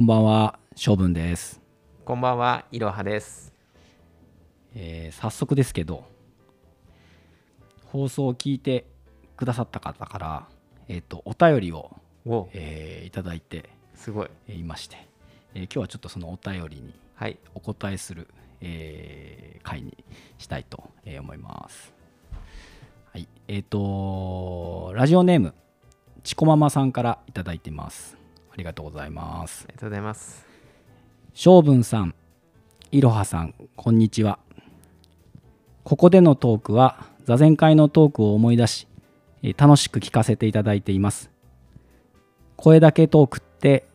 こんばんは、性分です、こんばんは、いろはです。えー早速ですけど、放送を聞いてくださった方から、えっ、とお便りを、お、えーいただいてすごい。えーいまして、えー今日はちょっとそのお便りにはい、お答えする、えー回にしたいとえー思います。はい、えっ、とラジオネームチコママさんからいただいてます。ありがとうございますあ。りがとうございます。性分さん、いろはさん、こんにちは。ここでのトークは座禅会のトークを思い出し、えー楽しく聞かせていただいています。声だけトークって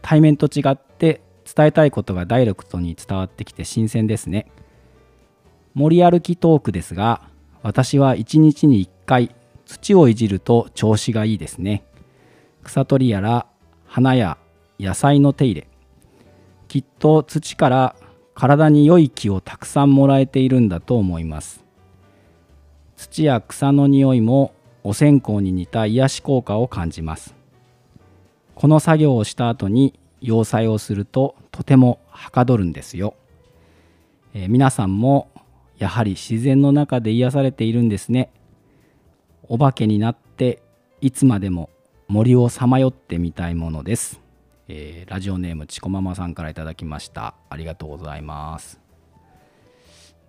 対面と違って伝えたいことがダイレクトに伝わってきて新鮮ですね。森歩きトークですが、私は1日に1回土をいじると調子がいいですね。草取りやら花や野菜の手入れ、きっと土から体に良い気をたくさんもらえているんだと思います。土や草の匂いもお線香に似た癒し効果を感じます。この作業をした後に養蚕をするととてもはかどるんですよ、えー皆さんもやはり自然の中で癒されているんですね。お化けになっていつまでも森をさまよってみたいものですえーラジオネームチコママさんからいただきましたありがとうございます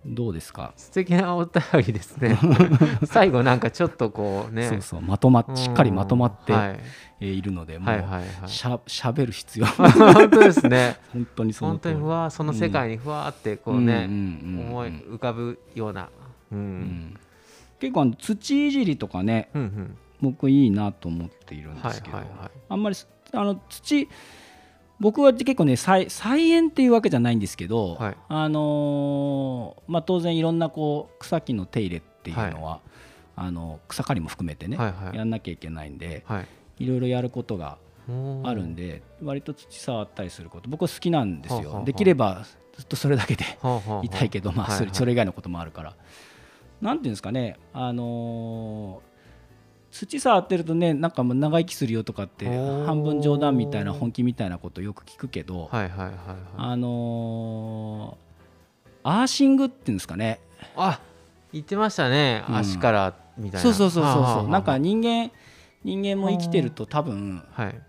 どうですか、素敵なお便りですね。最後なんかちょっとこうね。そうそうまとまうんしっかりまとまって、はい、えーいるのでもう、はいはいはい。しゃしゃべる必要 本当ですね。本当にその本当にふわその世界にふわってこううんね、うん思い浮かぶような。うん。うん結構あの土いじりとかねうんうん。僕いいなと思っているんではいすけど、はいはい。あんまりすあの土僕は結構ね菜菜園っていうわけじゃないんですけど、はいあのーまあ、当然いろんなこう草木の手入れっていうのは、あの草刈りも含めてね、はいはいやんなきゃいけないんではい。いろいろやることがあるん。で割と土触ったりすること僕は好きなんですよ、はあはできればずっとそれだけではあはあはあいたいけど、まあ、それ以外のこともあるから。なんていうんですかね、あのー土触ってるとねなんかもう長生きするよとかって半分冗談みたいな本気みたいなことよく聞くけど、はいはいはいはい。あのーアーシングっていうんですかねあ、言ってましたね。うん足からみたいな。そうそうそうそうそうなんか人間人間も生きてると多分はい。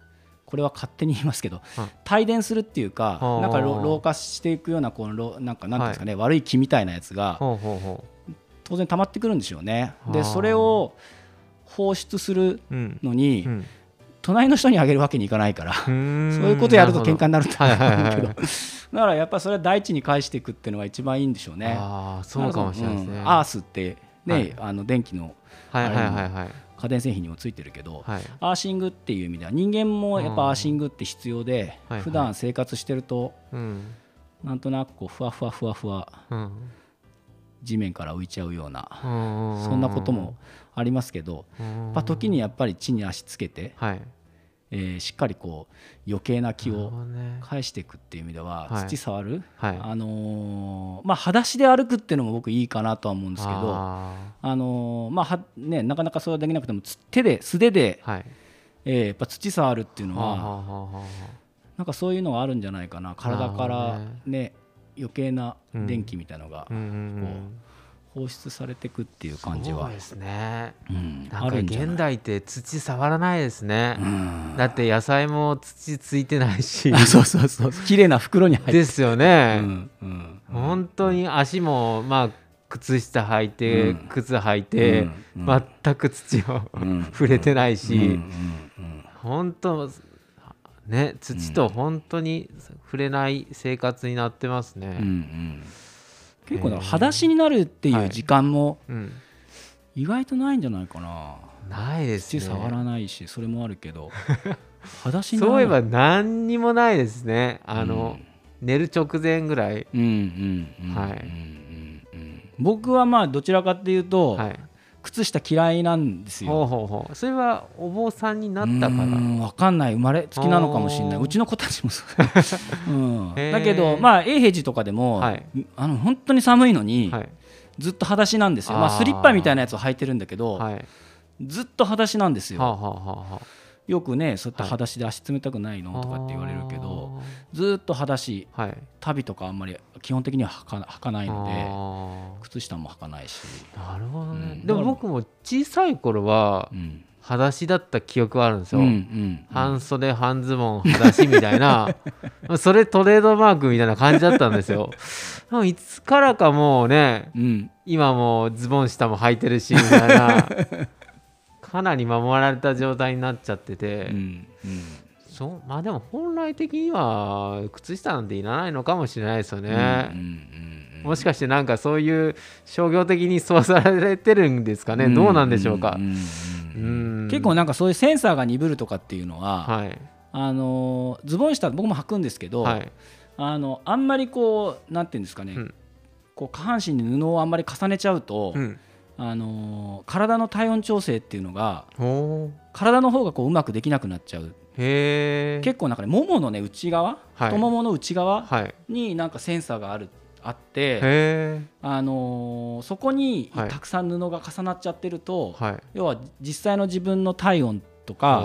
これは勝手に言いますけどはい帯電するっていうかはあなんか老老化していくようなこの老なんかなんですかね、悪い気みたいなやつが当然溜まってくるんでしょうね。はあでそれを放出するう。うん。のに、うん。隣の人にあげるわけにいかないからそそういうことやると喧嘩になるんだはいはいはいけど。だからやっぱそれは大地に返していくっていうのが一番いいんでしょうね。ああそうかもしれないですね。うん。アースってね、はい。あの電気の家電製品にもついてるけど、はい。アーシングっていう意味では人間もやっぱアーシングって必要で、はいはい。普段生活してるとうん。なんとなくこうふわふわふわふわうん地面から浮いちゃうような、うん。そんなこともありますけど、うん。まあ、時にやっぱり地に足つけて、はい。えーしっかりこう余計な気を返していくっていう意味では、はい。土触る、はい。あのーまあ裸足で歩くっていうのも僕いいかなとは思うんですけどああのーまあはねなかなかそれはできなくてもつ手で素手で、ーはい。えーやっぱ土触るっていうのはなんかそういうのがあるんじゃないかな。体からね余計な電気みたいのがあう放出されていくっていう感じは。そうですね。うん。あなんか現代って土触らないですね。うん。だって野菜も土ついてないし。あそうそうそう。綺麗な袋に入って。ですようねんうん。本当に足もまあ靴下履いて、うん。靴履いて、全く土を、うん。触れてないし、うんうんうん。本当ね土と本当に触れない生活になってますね。うんうん。結構だ裸足になるっていう時間もうん。意外とないんじゃないかな。ないですね。土触らないしそれもあるけど。裸足になる。そういえば何にもないですね。あの、寝る直前ぐらい。うんうんうんはいうんうん。うん僕はまあどちらかっていうと、はい。靴下嫌いなんですよ。ほうほう。それはお坊さんになったから。うんわかんない。生まれつきなのかもしれない。う。ちの子たちもそう、うん、だけどまあ永平寺とかでも、はい。あの本当に寒いのに、はい。ずっと裸足なんですよ。まあ、スリッパみたいなやつを履いてるんだけど、はい。ずっと裸足なんですよ、はあ、はあはあはあ、よくねそうやって裸足で足冷たくないの？とかって言われるけどずーっと裸足。はい。足袋とかあんまり基本的には履かないのあで靴下も履かないし、ーなるほどね、うん。でも僕も小さい頃はうん。裸足だった記憶はあるんですよ、うんうん。半袖半ズボン裸足みたいな それトレードマークみたいな感じだったんですよ。でもいつからかもうねうん。今もうズボン下も履いてるしみたいな かなり守られた状態になっちゃってて、うんそうまあでも本来的には靴下なんていらないのかもしれないですよね、うんうんうんもしかしてなんかそういう商業的にそうされてるんですかね、どうなんでしょうか、んんうんうん。結構なんかそういうセンサーが鈍るとかっていうのは、はい。あのズボン下僕も履くんですけど、はい。あのあんまりこうなんていうんですかね、うん。こう下半身に布をあんまり重ねちゃうと、うんあの体の体温調整っていうのが体の方がこううまくできなくなっちゃう。結構なんかねもものね内側、はい。太ももの内側はい。になんかセンサーがあるあって、あのーそこにはい。たくさん布が重なっちゃってると、はい。要は実際の自分の体温とか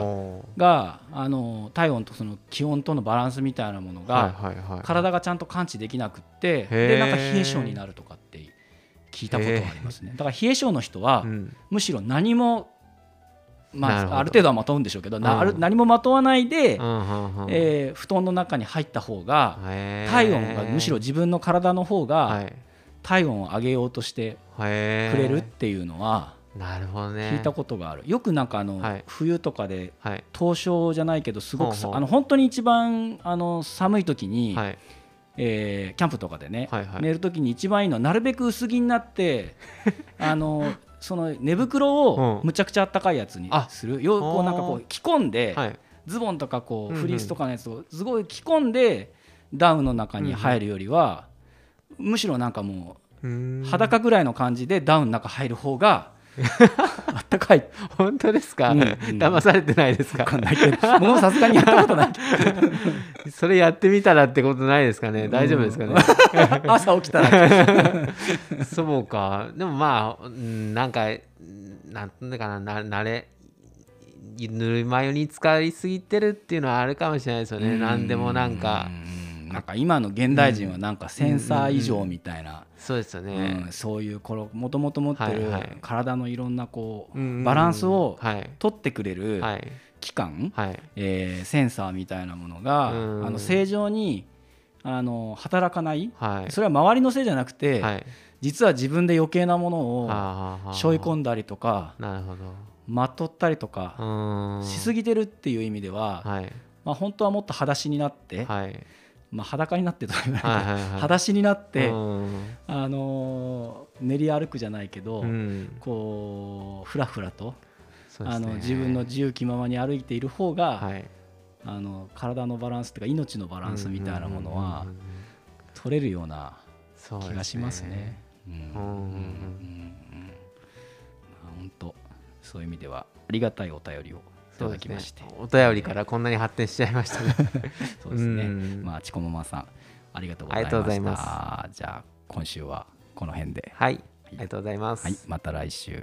が、あのー体温とその気温とのバランスみたいなものが、体がちゃんと感知できなくってでなんか冷え性になるとかって聞いたことがありますね。だから冷え性の人は、うん。むしろ何も、まあ、ある程度はまとうんでしょうけど、なうん。ある何もまとわないで、うんえー布団の中に入った方が体温がむしろ自分の体の方がはい。体温を上げようとしてくれるっていうのは聞いたことがある、よくなんかあの、はい。冬とかではい。凍傷じゃないけどすごくさほうほう。あの本当に一番あの寒い時に、はいえーキャンプとかでね、はいはい。寝る時に一番いいのはなるべく薄着になって あのその寝袋をうん。むちゃくちゃあったかいやつにあ。する。よこうなんかこあう着込んで、はい。ズボンとかこうんうんうフリースとかのやつをすごい着込んでダウンの中に入るよりは、むしろなんかもう裸ぐらいの感じでダウンの中入る方が あったかい。本当ですか、うん。うん騙されてないですか？わかんないけど。僕もさすがにやったことない。それやってみたらってことないですかね？大丈夫ですかね、朝起きたら。そうか。でもまあうんなんかうんなんていうのかな？な慣れぬるま湯に使いすぎてるっていうのはあるかもしれないですよね。何でもなんか。うん。なんか今の現代人はなんかセンサー異常みたいな、そうですようねん、そういうこのもともと持ってるはいはい。体のいろんなこうバランスをはい。取ってくれるはい。器官、はい。えーセンサーみたいなものがうんあの正常にあの働かないはい。それは周りのせいじゃなくて、はい。実は自分で余計なものを背負い込んだりとかなるほど。まとったりとかしすぎてるっていう意味では、はい。まあ、本当はもっと裸足になって、はいまあ、裸になってとか言わないけど、裸足になって、うん。あのー練り歩くじゃないけど、うん。こうふらふらと、あの自分の自由気ままに歩いている方が、はい。あの体のバランスというか命のバランスみたいなものは取れるような気がしますね。本当そういう意味ではありがたいお便りをいただきまして、ね。お便りからこんなに発展しちゃいましたね。そうですね。うん。まあちこままさんありがとうございました。じゃあ今週はこの辺で、はい。ありがとうございます、はい、また来週。